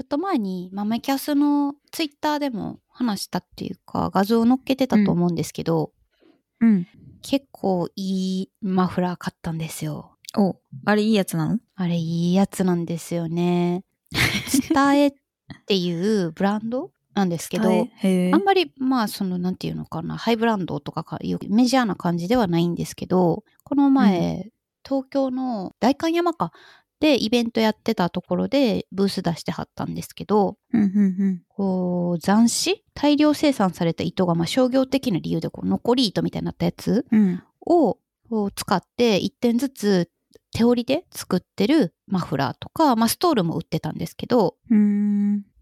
ちょっと前にマメキャスのツイッターでも話したっていうか画像を載っけてたと思うんですけど、うん。結構いいマフラー買ったんですよ。お、あれいいやつなの？あれいいやつなんですよね。スタエっていうブランドなんですけど、あんまりまあそのなんていうのかなハイブランドとかかいうメジャーな感じではないんですけどこの前、東京の代官山かでイベントやってたところでブース出してはったんですけどうんうんこう斬糸大量生産された糸がまあ商業的な理由でこう残り糸みたいになったやつうん。うん。使って1点ずつ手織りで作ってるマフラーとか、まあ、ストールも売ってたんですけど。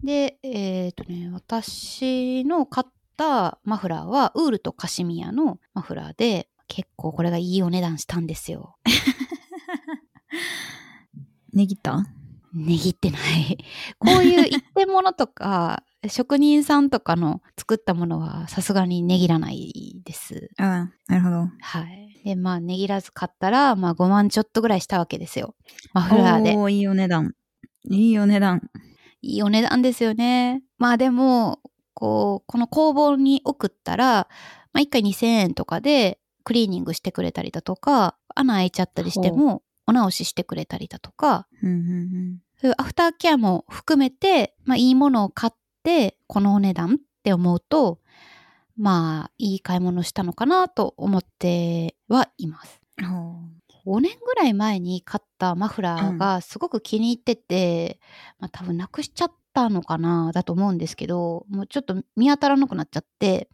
で、えっ、とね、私の買ったマフラーはウールとカシミヤのマフラーで、結構これがいいお値段したんですよ。ねぎった？値切ってない。こういう一点物とか、職人さんとかの作ったものはさすがに値切らないです。ああ、なるほど。はい。で、まあ値切らず買ったら、まあ5万ちょっとぐらいしたわけですよ。マフラーで。おーいいお値段。いいお値段。いいお値段ですよね。まあでも、こう、この工房に送ったら、まあ1回2000円とかでクリーニングしてくれたりだとか、穴開いちゃったりしてもお直ししてくれたりだとか、うんうんそういうアフターケアも含めて、まあいいものを買って、このお値段って思うと、まあいい買い物したのかなと思ってはいます。うん。ほ5年ぐらい前に買ったマフラーがすごく気に入ってて、まあ多分なくしちゃったのかなだと思うんですけど、もうちょっと見当たらなくなっちゃって、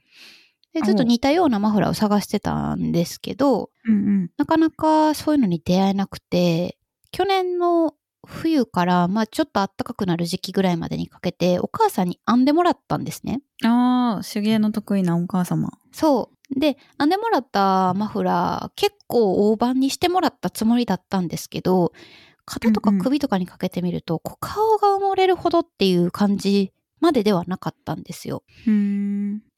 でずっと似たようなマフラーを探してたんですけど、う。うんうん。なかなかそういうのに出会えなくて、去年の冬から、まあちょっと暖かくなる時期ぐらいまでにかけて、お母さんに編んでもらったんですね。ああ、手芸の得意なお母様。そう。で、編んでもらったマフラー、結構大判にしてもらったつもりだったんですけど、肩とかうんうん首とかにかけてみると、こう顔が埋もれるほどっていう感じまでではなかったんですよ。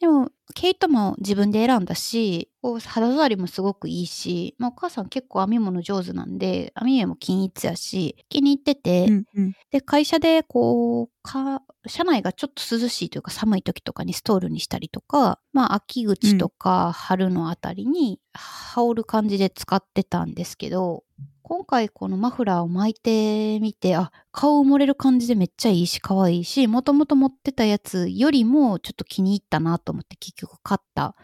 でも、毛糸も自分で選んだし、肌触りもすごくいいし、まあ、お母さん結構編み物上手なんで、編み目も均一やし、気に入ってて、うんうん。で、会社でこう、か、社内がちょっと涼しいというか寒い時とかにストールにしたりとか、まあ秋口とか春のあたりに羽織る感じで使ってたんですけど、今回このマフラーを巻いてみて、あ、顔埋もれる感じでめっちゃいいし可愛いし、もともと持ってたやつよりもちょっと気に入ったなと思って結局買った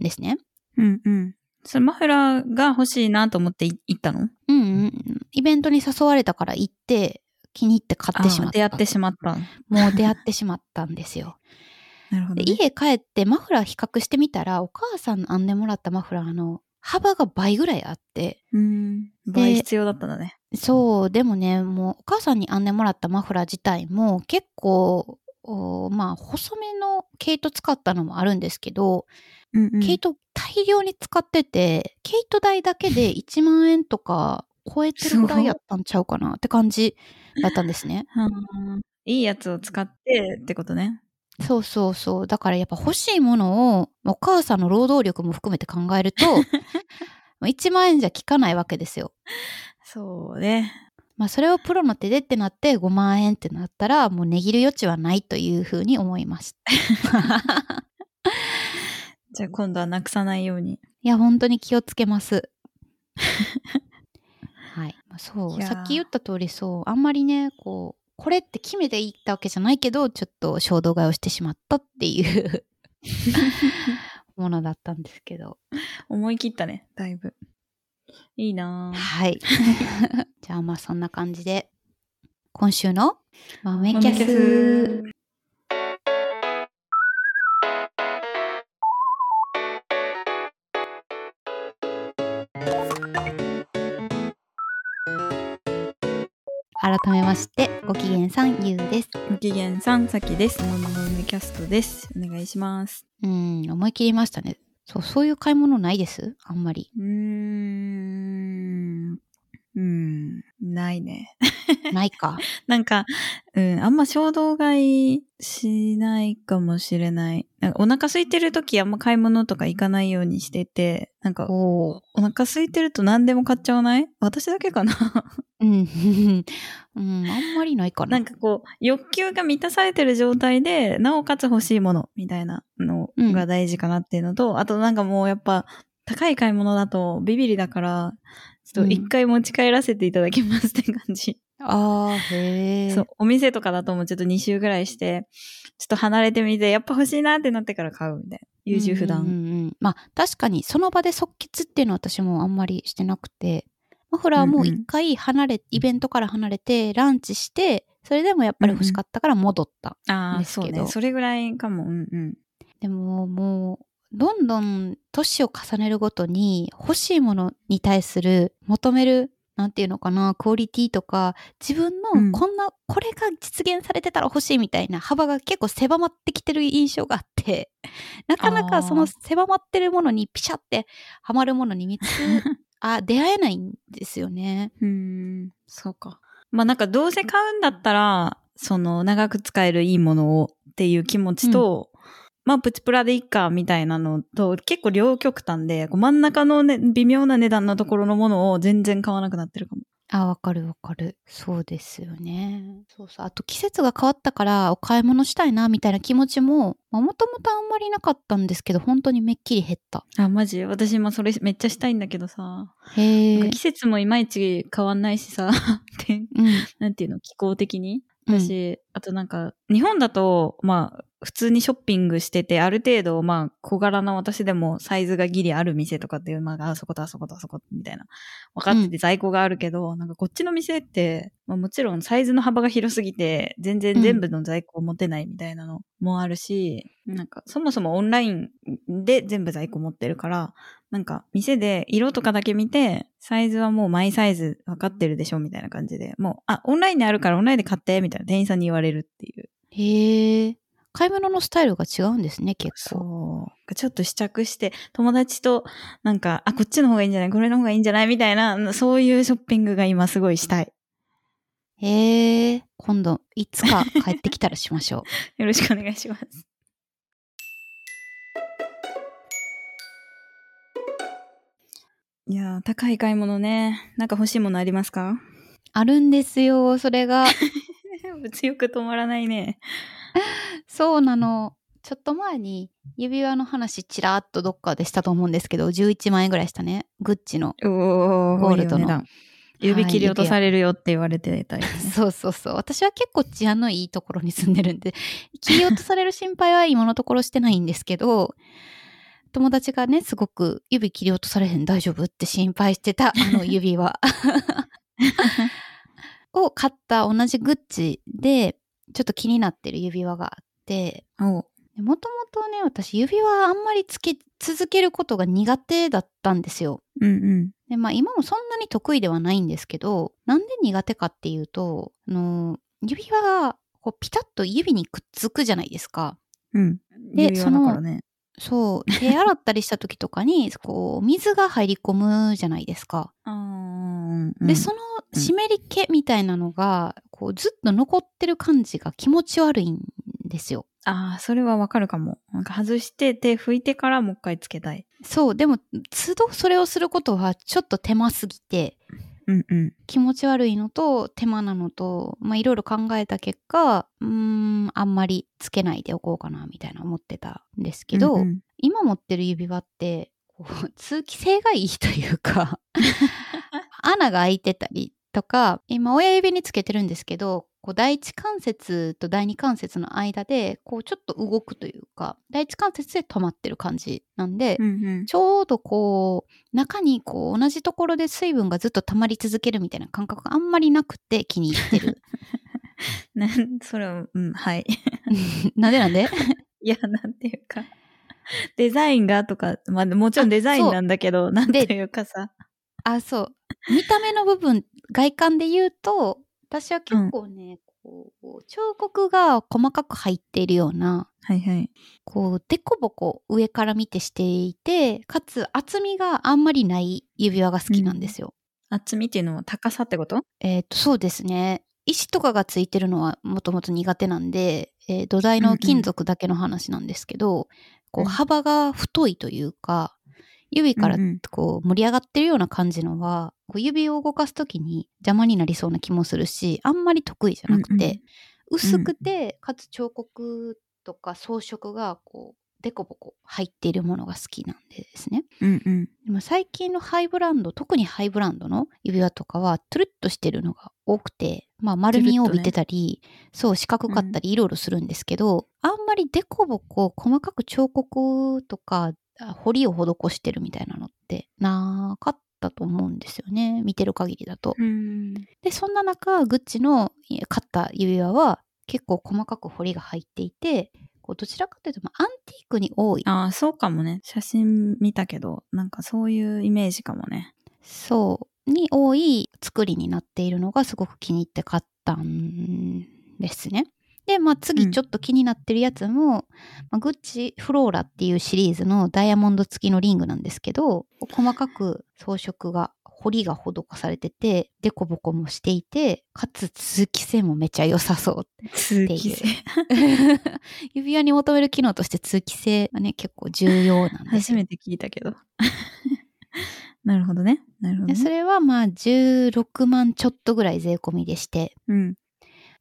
んですね。うんうん。それマフラーが欲しいなと思ってい行ったの？うんうんうん。イベントに誘われたから行って、気に入って買ってしまった。出会ってしまった。もう出会ってしまったんですよ。なるほど、でね。家帰ってマフラー比較してみたらお母さんの編んでもらったマフラーの幅が倍ぐらいあってうーん。倍必要だったんだね。そうでもねもうお母さんに編んでもらったマフラー自体も結構おまあ細めの毛糸使ったのもあるんですけど、うんうん。毛糸大量に使ってて毛糸代だけで1万円とか超えてるぐらいやったんちゃうかなって感じだったんですね。いいやつを使ってってことね。そうそうそう。だからやっぱ欲しいものをお母さんの労働力も含めて考えると、1万円じゃ効かないわけですよ。そうね。まあそれをプロの手でってなって5万円ってなったらもう値切る余地はないというふうに思いました。じゃあ今度はなくさないように。いや本当に気をつけます。はい。まあそう。さっき言った通りそう。あんまりね、こう、これって決めていったわけじゃないけど、ちょっと衝動買いをしてしまったっていう ものだったんですけど。思い切ったね、だいぶ。いいなぁ。はい。じゃあまあそんな感じで、今週の豆キャ豆キャス改めまして、ご機嫌さん、ゆうです。ご機嫌さん、さきです。ママ豆キャストです。お願いします。うん、思い切りましたね。そう、そういう買い物ないです？あんまり。うーん。うん。ないね。ないか。なんか、うん、あんま衝動買いしないかもしれない。なんかお腹空いてる時あんま買い物とか行かないようにしてて、なんか、おーお腹空いてると何でも買っちゃわない？私だけかな？うん。うん、あんまりないかな。なんかこう、欲求が満たされてる状態で、なおかつ欲しいものみたいなのが大事かなっていうのと、あとなんかもうやっぱ、高い買い物だとビビりだから、ちょっと一回持ち帰らせていただきますって感じ。ああ、へえ。そう、お店とかだともうちょっと2週ぐらいして、ちょっと離れてみて、やっぱ欲しいなってなってから買うみたいな。優柔不断。うんうんうんまあ確かにその場で即決っていうのは私もあんまりしてなくてマフラーも一回離れ、イベントから離れてランチしてそれでもやっぱり欲しかったから戻った、ああ、ですけどそうね。それぐらいかも。うんうん。でももうどんどん年を重ねるごとに欲しいものに対する求めるなんていうのかなクオリティとか自分うんのこんな、これが実現されてたら欲しいみたいな幅が結構狭まってきてる印象があって なかなかその狭まってるものにピシャってはまるものに見つ あ出会えないんですよね。うーん、そうか。まあなんかどうせ買うんだったら、その長く使えるいいものをっていう気持ちと、まあプチプラでいっかみたいなのと結構両極端で、こう真ん中のね、微妙な値段のところのものを全然買わなくなってるかも。あ、わかるわかる。そうですよね。そうそう。あと季節が変わったからお買い物したいなみたいな気持ちも、もともとあんまりなかったんですけど、本当にめっきり減った。あ、マジ？私もそれめっちゃしたいんだけどさ、へ。季節もいまいち変わんないしさ、ってうん。なんていうの、気候的に？うん私、あとなんか、日本だと、まあ、普通にショッピングしてて、ある程度、まあ、小柄な私でもサイズがギリある店とかっていう、まあ、あそことあそことあそこみたいな、分かってて在庫があるけど、なんかこっちの店って、まあもちろんサイズの幅が広すぎて、全然全部の在庫を持てないみたいなのもあるし、なんか、そもそもオンラインで全部在庫持ってるから、なんか、店で色とかだけ見て、サイズはもうマイサイズ分かってるでしょみたいな感じで、もう、あ、オンラインであるからオンラインで買って、みたいな店員さんに言われるっていう。へえ。買い物のスタイルが違うんですね、結構。ちょっと試着して、友達と、なんか、あ、こっちの方がいいんじゃない？これの方がいいんじゃない？みたいな、そういうショッピングが今すごいしたい。へえ。今度、いつか帰ってきたらしましょう。よろしくお願いします。いやー、高い買い物ね。なんか欲しいものありますか？あるんですよ、それが。物欲止まらないね。そうなの。ちょっと前に指輪の話ちらっとどっかでしたと思うんですけど、11万円ぐらいしたね。グッチの。ゴールドの指切り落とされるよって言われてたりね。そうそうそう。私は結構治安のいいところに住んでるんで、切り落とされる心配は今のところしてないんですけど、友達がね、すごく指切り落とされへん大丈夫って心配してたあの指輪 を買った同じグッチで、ちょっと気になってる指輪があって、おもともとね、私指輪あんまりつけ続けることが苦手だったんですよ。うんうん。で、まあ今もそんなに得意ではないんですけど、なんで苦手かっていうと、あの、指輪がこうピタッと指にくっつくじゃないですか。うん。で指輪だからね。そう。手洗ったりした時とかに、こう、水が入り込むじゃないですか。あーうんで、その湿り気みたいなのが、こう、ずっと残ってる感じが気持ち悪いんですよ。ああ、それはわかるかも。なんか外して手拭いてからもう一回つけたい。そう。でも、都度それをすることはちょっと手間すぎて、うんうん。気持ち悪いのと手間なのと、まあ、いろいろ考えた結果、うーん、あんまりつけないでおこうかな、みたいな思ってたんですけど、うんうん今持ってる指輪って、こう通気性がいいというか、穴が開いてたりとか、今親指につけてるんですけど、こう第一関節と第二関節の間で、こうちょっと動くというか、第一関節で止まってる感じなんで、うんうん。ちょうどこう、中にこう同じところで水分がずっと溜まり続けるみたいな感覚があんまりなくて気に入ってる。なん、それは、うん、はい。なんでなんで？いや、なんていうか。デザインがとか、まあもちろんデザインなんだけど、なんていうかさ。あ、そう。見た目の部分、外観で言うと、私は結構ね、こう、彫刻が細かく入っているような、はいはい。こう、デコボコ上から見てしていて、かつ厚みがあんまりない指輪が好きなんですよ。厚みっていうのは高さってこと？えっ、と、そうですね。石とかがついてるのはもともと苦手なんで、えー土台の金属だけの話なんですけど、こううん幅が太いというか、指からうんうんこう盛り上がってるような感じのは、こう指を動かすときに邪魔になりそうな気もするし、あんまり得意じゃなくて、うんうん薄くて、かつ彫刻とか装飾がこう、デコボコ入っているものが好きなんでですね。うんうん。でも最近のハイブランド、特にハイブランドの指輪とかは、トゥルッとしてるのが多くて、まあ丸みを帯びてたり、そう四角かったりいろいろするんですけど、あんまりデコボコ細かく彫刻とか、あ彫りを施してるみたいなのってなかったと思うんですよね。見てる限りだと。うん。で、そんな中、グッチのい買った指輪は結構細かく彫りが入っていて、こうどちらかというと、まあ、アンティークに多い。ああ、そうかもね。写真見たけど、なんかそういうイメージかもね。そう、に多い作りになっているのがすごく気に入って買ったんですね。で、まあうん次ちょっと気になってるやつも、まあ、グッチフローラっていうシリーズのダイヤモンド付きのリングなんですけど、細かく装飾が、彫りが施されてて、デコボコもしていて、かつ通気性もめちゃ良さそう通気性。指輪に求める機能として通気性がね、結構重要なんですよ。初めて聞いたけど。なるほどね。なるほど、ね。でそれはまあ16万ちょっとぐらい税込みでして、うん。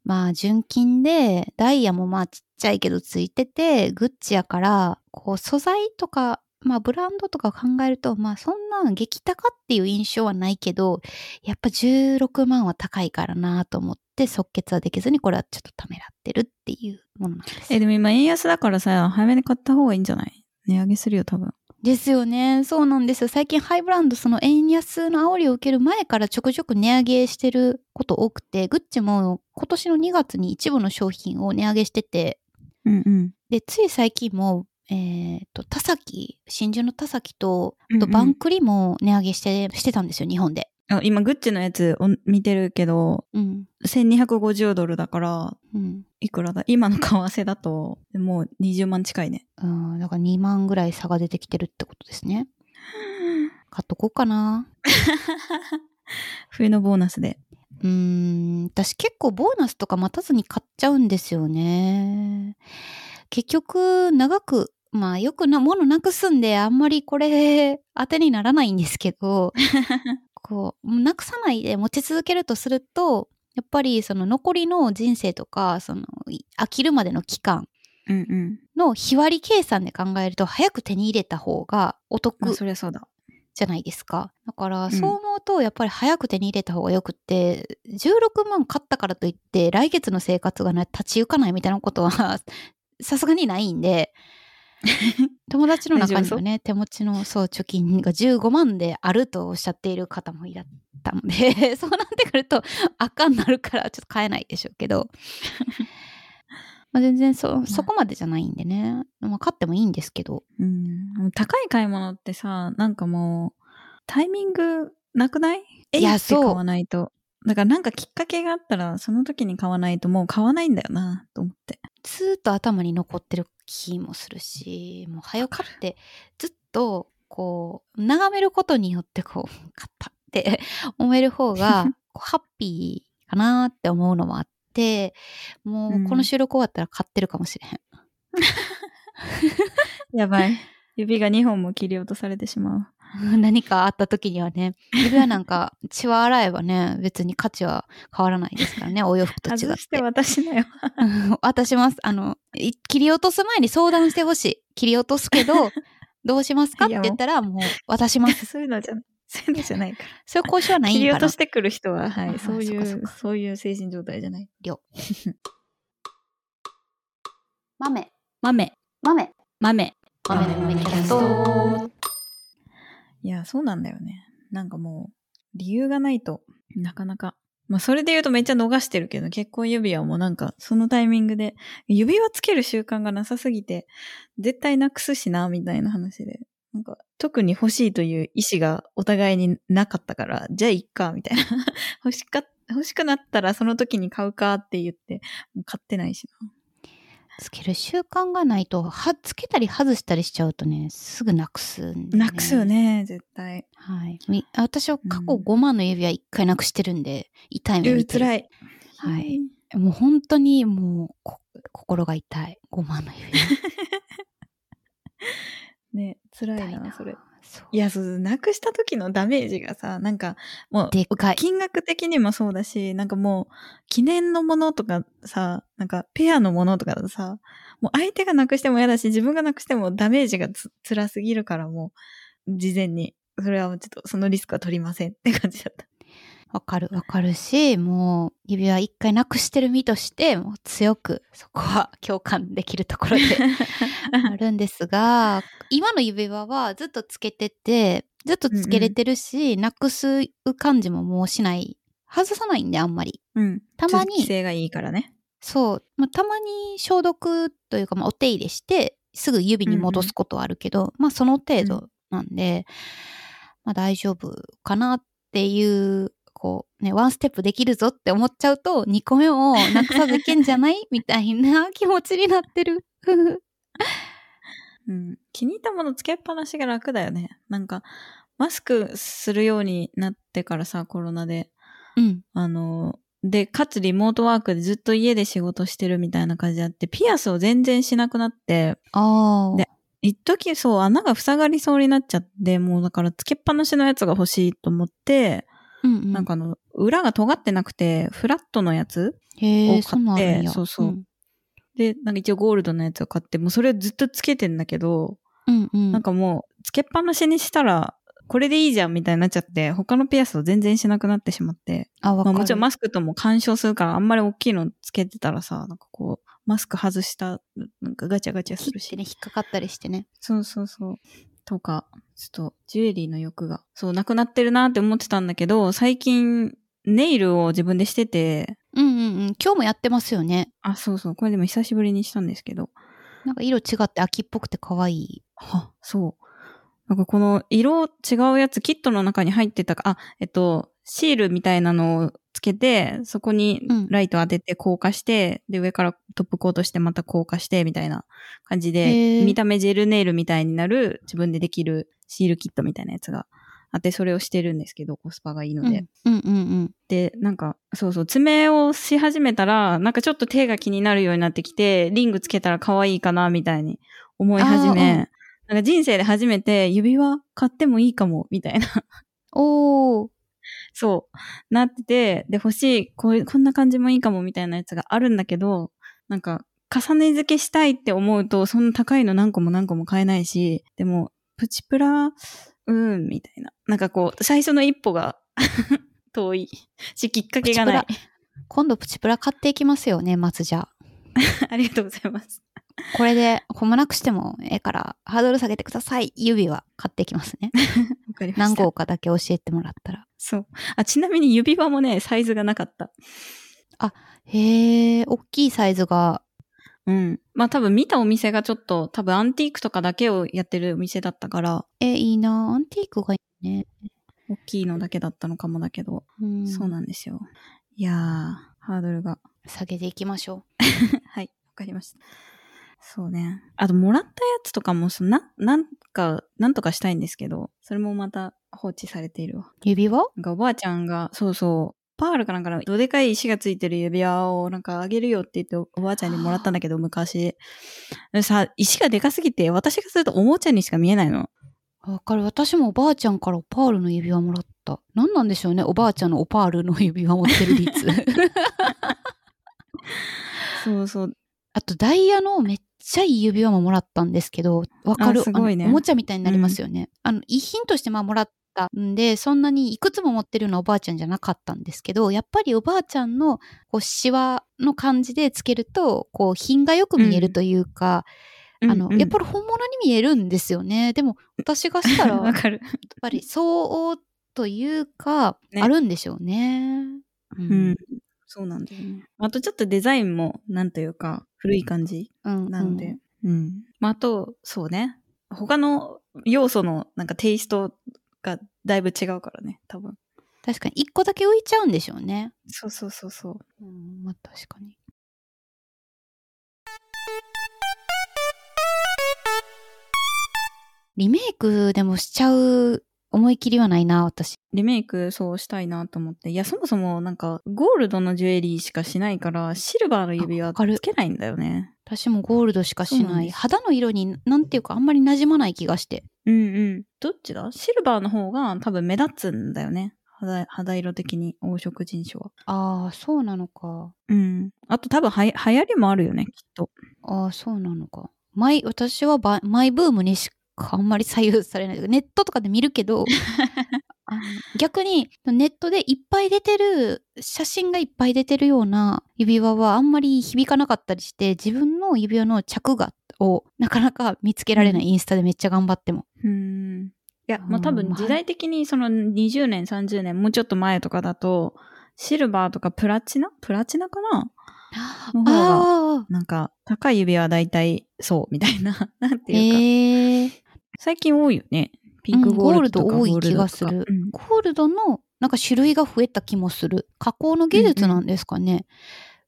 まあ純金で、ダイヤもまあちっちゃいけどついてて、グッチやから、こう素材とか、まあブランドとか考えると、まあそんな激高っていう印象はないけど、やっぱ16万は高いからなと思って即決はできずに、これはちょっとためらってるっていうものなんです。え、でも今円安だからさ、早めに買った方がいいんじゃない？値上げするよ、多分。ですよね。そうなんですよ。最近ハイブランド、その円安の煽りを受ける前からちょくちょく値上げしてること多くて、グッチも今年の2月に一部の商品を値上げしてて、うんうん。で、つい最近も、えっ、と、田崎、真珠の田崎と、あうんうんとバンクリも値上げして、してたんですよ、日本で。あ今、グッチのやつを見てるけど、うん。1250ドルだから、うん。いくらだ？今の為替だと、もう20万近いね。うん、だから2万ぐらい差が出てきてるってことですね。買っとこうかな。冬のボーナスで。うーん、私結構ボーナスとか待たずに買っちゃうんですよね。結局、長く、まあよくな、物なくすんで、あんまりこれ、当てにならないんですけど、こう、なくさないで持ち続けるとすると、やっぱりその残りの人生とか、その、い飽きるまでの期間。の日割り計算で考えると、早く手に入れた方がお得まあ、そりゃそうだ。じゃないですか。だから、ん。そう思うと、やっぱり早く手に入れた方がよくって、16万買ったからといって、来月の生活がね、立ち行かないみたいなことは、さすがにないんで、友達の中にはね、手持ちの、そう、貯金が15万であるとおっしゃっている方もいらったので、そうなってくると、赤になるから、ちょっと買えないでしょうけど、まあ全然そ、そこまでじゃないんでね、まあ買ってもいいんですけど、うん。高い買い物ってさ、なんかもう、タイミングなくない？えいやそう買わないと。だからなんかきっかけがあったら、その時に買わないともう買わないんだよな、と思って。ずーっと頭に残ってる気もするし、もう早買ってずっとこう眺めることによってこう買ったって思える方が ハッピーかなって思うのもあって、もうこの収録終わったら買ってるかもしれへん。やばい。指が2本も切り落とされてしまう。何かあった時にはね、指輪なんか血は洗えばね、別に価値は変わらないですからね、お洋服と違って。外して私だよ。うん渡します。あの、い切り落とす前に相談してほしい。切り落とすけど、どうしますかって言ったら、もう渡します。そういうのじゃ、そういうのじゃないから。そういう交渉はないんかな切り落としてくる人は、はい、あそういう、そっかそっかそういう精神状態じゃない。量。豆、豆、豆、豆。豆の豆キャスト。いや、そうなんだよね。なんかもう、理由がないとなかなか。まあ、それで言うとめっちゃ逃してるけど、結婚指輪もなんか、そのタイミングで、指輪つける習慣がなさすぎて、絶対なくすしな、みたいな話で。なんか、特に欲しいという意思がお互いになかったから、じゃあいっか、みたいな。欲しか、欲しくなったらその時に買うかって言って、もう買ってないしつける習慣がないと、は、つけたり外したりしちゃうとね、すぐなくすんで、なくすよ。ね、絶対。はい。み私は過去うん5万の指輪1回なくしてるんで、痛い目う見てる。辛い。はい。もう本当にもうこ心が痛い。5万の指輪。ね、辛いな、それ。いや、そう、なくした時のダメージがさ、なんか、もう、でかい。金額的にもそうだし、なんかもう、記念のものとかさ、なんか、ペアのものとかさ、もう相手がなくしても嫌だし、自分がなくしてもダメージがつ辛すぎるから、もう、事前に、それはちょっと、そのリスクは取りませんって感じだった。わかるわかるし、もう指輪1回なくしてる身として、もう強くそこは共感できるところで あるんですが、今の指輪はずっとつけてて、ずっとつけれてるし、なくす感じももうしない。外さないんで、あんまり。うん。たまに性がいいからね。そう。まあ、たまに消毒というか、まあ、お手入れして、すぐ指に戻すことはあるけど、まあ、その程度なんで、まあ、大丈夫かなっていう、こう、ね、ワンステップできるぞって思っちゃうと、2個目をなくさずいけんじゃない？みたいな気持ちになってる。うん。気に入ったものつけっぱなしが楽だよね。なんか、マスクするようになってからさ、コロナで。うん。あの、で、かつリモートワークでずっと家で仕事してるみたいな感じであって、ピアスを全然しなくなって、ああ。で一時そう、穴が塞がりそうになっちゃって、もうだからつけっぱなしのやつが欲しいと思って、うんうん、なんかあの、裏が尖ってなくて、フラットのやつを買って。そうそうんで、なんか一応ゴールドのやつを買って、もうそれをずっとつけてんだけど、うんうん。なんかもう、つけっぱなしにしたら、これでいいじゃんみたいになっちゃって、他のピアスを全然しなくなってしまって、あ、わかる。まあもちろんマスクとも干渉するから、あんまり大きいのつけてたらさ、なんかこう、マスク外した、なんかガチャガチャするし。ね、引っかかったりしてね。そうそうそう。とか、ちょっと、ジュエリーの欲が、そう、なくなってるなって思ってたんだけど、最近、ネイルを自分でしてて、うんうんうん。今日もやってますよね。あ、そうそう、これでも久しぶりにしたんですけど、なんか色違って秋っぽくて可愛い。は、そう。なんかこの色違うやつ、キットの中に入ってたか、あ、えっと、シールみたいなのをつけて、そこにうんライト当てて硬化して、で、上からトップコートしてまた硬化して、みたいな感じへで、ー見た目ジェルネイルみたいになる自分でできるシールキットみたいなやつがあって、それをしてるんですけど、コスパがいいので。うん、うんうんうん。で、なんか、そうそう、爪をし始めたら、なんかちょっと手が気になるようになってきて、リングつけたら可愛いかな、みたいに思い始め、なんか人生で初めて指輪買ってもいいかも、みたいな、おー。そう、なってて、で、欲しい、こういう、こんな感じもいいかも、みたいなやつがあるんだけど、なんか、重ね付けしたいって思うと、そんな高いの何個も何個も買えないし、でも、プチプラ、うん、みたいな。なんかこう、最初の一歩が 遠いし、きっかけがないプ。今度プチプラ買っていきますよね、まずじゃあ。ありがとうございます。これで、こもなくしてもええから、ハードル下げてください。指輪買っていきますね。わかりました。何号かだけ教えてもらったら。そう。あ、ちなみに指輪もね、サイズがなかった。へえ、大きいサイズが、うん。まあ多分見たお店がちょっと、多分アンティークとかだけをやってるお店だったから、え、いいな。アンティークがいいね。大きいのだけだったのかもだけど、うん、そうなんですよ。いやー、ハードルが。下げていきましょ はい、わかりました。そうね。あと、もらったやつとかも、そのな、なんか、なんとかしたいんですけど、それもまた放置されているわ。う。指輪？なんかおばあちゃんが、そうそう、パールかなんかのどでかい石がついてる指輪をなんかあげるよって言っておおばあちゃんにもらったんだけど、昔。でさ、石がでかすぎて、私がするとおもちゃにしか見えないの。わかる。私もおばあちゃんからパールの指輪もらった。何なんでしょうね。おばあちゃんのおパールの指輪持ってる率。そうそう。あとダイヤのめっちゃいい指輪ももらったんですけど、わかるあすごいねおもちゃみたいになりますよね。あの、遺品としてまあもらったんで、そんなにいくつも持ってるようなおばあちゃんじゃなかったんですけど、やっぱりおばあちゃんのこうシワの感じでつけると、こう品がよく見えるというか、あの、うんうんやっぱり本物に見えるんですよね。でも私がしたら、わやっかる。ぱり相応というか、ねあるんでしょうね。ううん。そうなんだよね。あとちょっとデザインも、なんというか、古い感じうんなので。うん。まあ、あと、そうね。他の要素のなんかテイストがだいぶ違うからね、多分。確かに一個だけ浮いちゃうんでしょうね。そうそうそうそう。うん、まあ確かに。リメイクでもしちゃう思い切りはないな、私。リメイクそうしたいなと思って。いや、そもそもなんか、ゴールドのジュエリーしかしないから、シルバーの指輪つけないんだよね。私もゴールドしかしない。肌の色に、なんていうか、あんまり馴染まない気がして。うんうん。どっちだ？シルバーの方が多分目立つんだよね。肌肌色的に、黄色人種は。ああ、そうなのか。うん。あと多分はや流行りもあるよね、きっと。ああ、そうなのか。マイ、私はバマイブームにしかあんまり左右されない。ネットとかで見るけど、逆にネットでいっぱい出てる、写真がいっぱい出てるような指輪はあんまり響かなかったりして、自分の指輪の着画をなかなか見つけられない、うんインスタでめっちゃ頑張っても。うん。いや、うんまあ多分時代的にその20年、30年、もうちょっと前とかだと、シルバーとかプラチナ？プラチナかな？の方があなんか、高い指輪は大体そう、みたいな。なんてあ、いうか。へえ。最近多いよね。ピンクゴールドとかうんゴールド多い気がするゴールドのなんか種類が増えた気もする。加工の技術なんですかね。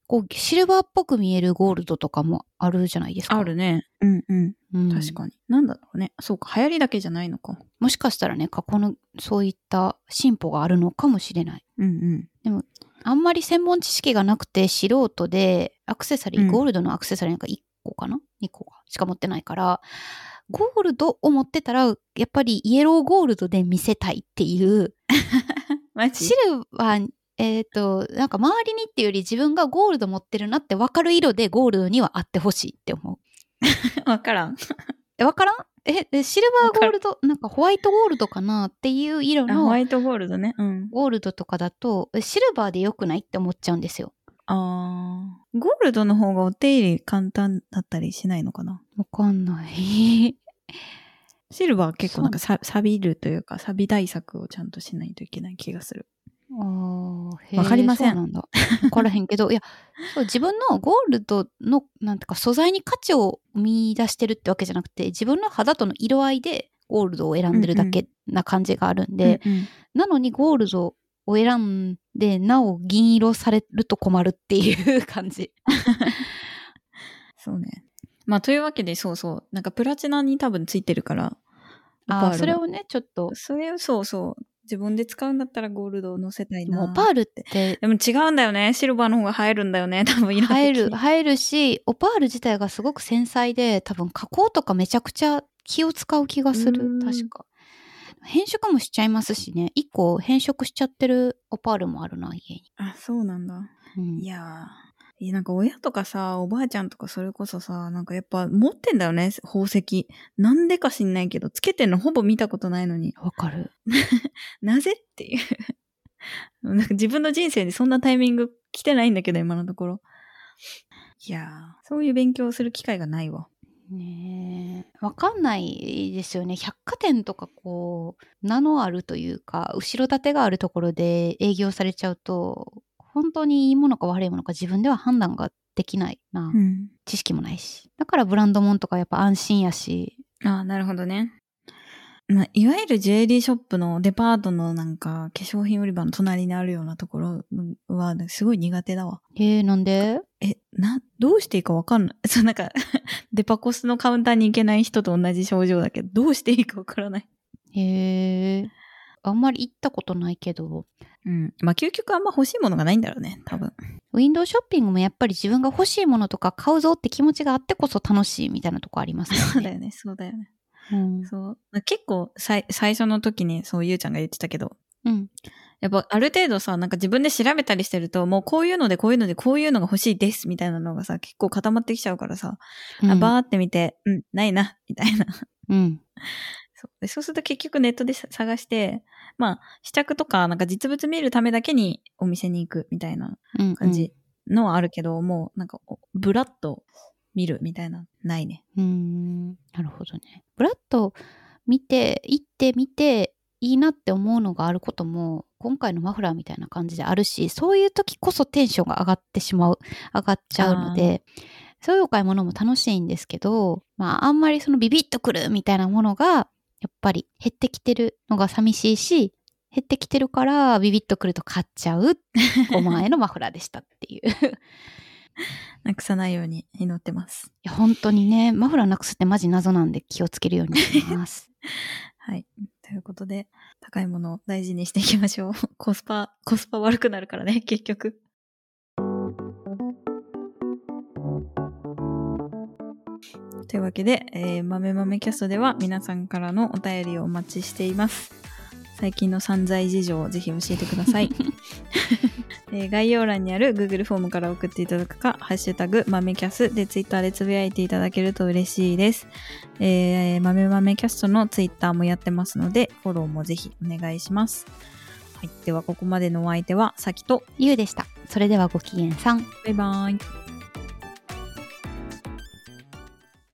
こうシルバーっぽく見えるゴールドとかもあるじゃないですか。あるね。うんうん。うん確かに。なんだろうね。そうか、流行りだけじゃないのか。もしかしたらね、加工のそういった進歩があるのかもしれない。うんうん。あんまり専門知識がなくて素人でアクセサリー、うんゴールドのアクセサリーなんか1個かな ?2 個かしか持ってないから、ゴールドを持ってたら、やっぱりイエローゴールドで見せたいっていう、マジ？シルバー、えっ、と、なんか周りにっていうより自分がゴールド持ってるなって分かる色でゴールドにはあってほしいって思う。わからん。え、分からん？え、えシルバーゴールド、なんかホワイトゴールドかなっていう色あ、ホワのイトゴールドね。うん。ゴールドとかだと、えシルバーで良くないって思っちゃうんですよ。あーゴールドの方がお手入れ簡単だったりしないのかな？わかんない。シルバーは結構なんかさ錆びるというか、錆び対策をちゃんとしないといけない気がする。あーへーわかりませんそうなんだ。わからへんけど、いや、そう自分のゴールドの、なんていうか、素材に価値を見出してるってわけじゃなくて、自分の肌との色合いでゴールドを選んでるだけな感じがあるんで、うんうんなのにゴールドを選んで、なお銀色されると困るっていう感じ。そうね。まあ、というわけで、そうそう。なんかプラチナに多分ついてるから。あそれをね、ちょっと、それをそうそう。自分で使うんだったらゴールドを乗せたいな。もうパールってでも違うんだよね。シルバーの方が映えるんだよね。多分入る、入るし、オパール自体がすごく繊細で、多分加工とかめちゃくちゃ気を使う気がすうる。ん確か。変色もしちゃいますしね。一個変色しちゃってるオパールもあるな、家に。あ、そうなんだ。うんいやー。なんか親とかさ、おばあちゃんとかそれこそさ、なんかやっぱ持ってんだよね、宝石。なんでか知んないけど、つけてんのほぼ見たことないのに。わかる。なぜっていう。なんか自分の人生でそんなタイミング来てないんだけど、今のところ。いやー、そういう勉強する機会がないわ。ねえ。わかんないですよね。百貨店とかこう、名のあるというか、後ろ盾があるところで営業されちゃうと、本当にいいものか悪いものか自分では判断ができないな。うん。知識もないし。だからブランドもんとかやっぱ安心やし。ああ、なるほどね。まあ、いわゆるジュエリーショップのデパートのなんか化粧品売り場の隣にあるようなところはすごい苦手だわ。えー、なんで？え、な、どうしていいかわかんない。そう、なんか、デパコスのカウンターに行けない人と同じ症状だけど、どうしていいかわからない。へえ。あんまり行ったことないけど、うん。まあ、究極あんま欲しいものがないんだろうね、多分。ウィンドウショッピングもやっぱり自分が欲しいものとか買うぞって気持ちがあってこそ楽しいみたいなとこありますよね。そうだよね、そうだよね。うん。そう。結構さい、最初の時に、そう、ゆうちゃんが言ってたけど、うん。やっぱある程度さ、なんか自分で調べたりしてると、もうこういうのでこういうのでこういうのが欲しいですみたいなのがさ、結構固まってきちゃうからさ、あバーって見て、うん、ないな、みたいな。うん。そうでそうすると結局ネットでさ探して、まあ、試着とか、なんか実物見るためだけにお店に行くみたいなうん。感じのはあるけど、もうなんか、おブラッと見るみたいな、ないね。うん。うん。なるほどね。ブラッと見て、行ってみて、いいなって思うのがあることも、今回のマフラーみたいな感じであるし、そういう時こそテンションが上がってしまう、上がっちゃうので、そういうお買い物も楽しいんですけど、まあ、あんまりそのビビッとくるみたいなものが、やっぱり減ってきてるのが寂しいし、減ってきてるからビビッとくると買っちゃう5万円のマフラーでしたっていう。なくさないように祈ってます。いや、本当にね、マフラーなくすってマジ謎なんで気をつけるようにします。はい。ということで、高いものを大事にしていきましょう。コスパ、コスパ悪くなるからね、結局。というわけで、えー、豆豆キャストでは皆さんからのお便りをお待ちしています。最近の散財事情をぜひ教えてください。えー概要欄にある Google フォームから送っていただくか、ハッシュタグ豆キャスで Twitter でつぶやいていただけると嬉しいです。えー、豆豆キャストの Twitter もやってますので、フォローもぜひお願いします。はい。では、ここまでのお相手は、さきと、ゆうでした。それではごきげんさん。バイバイ。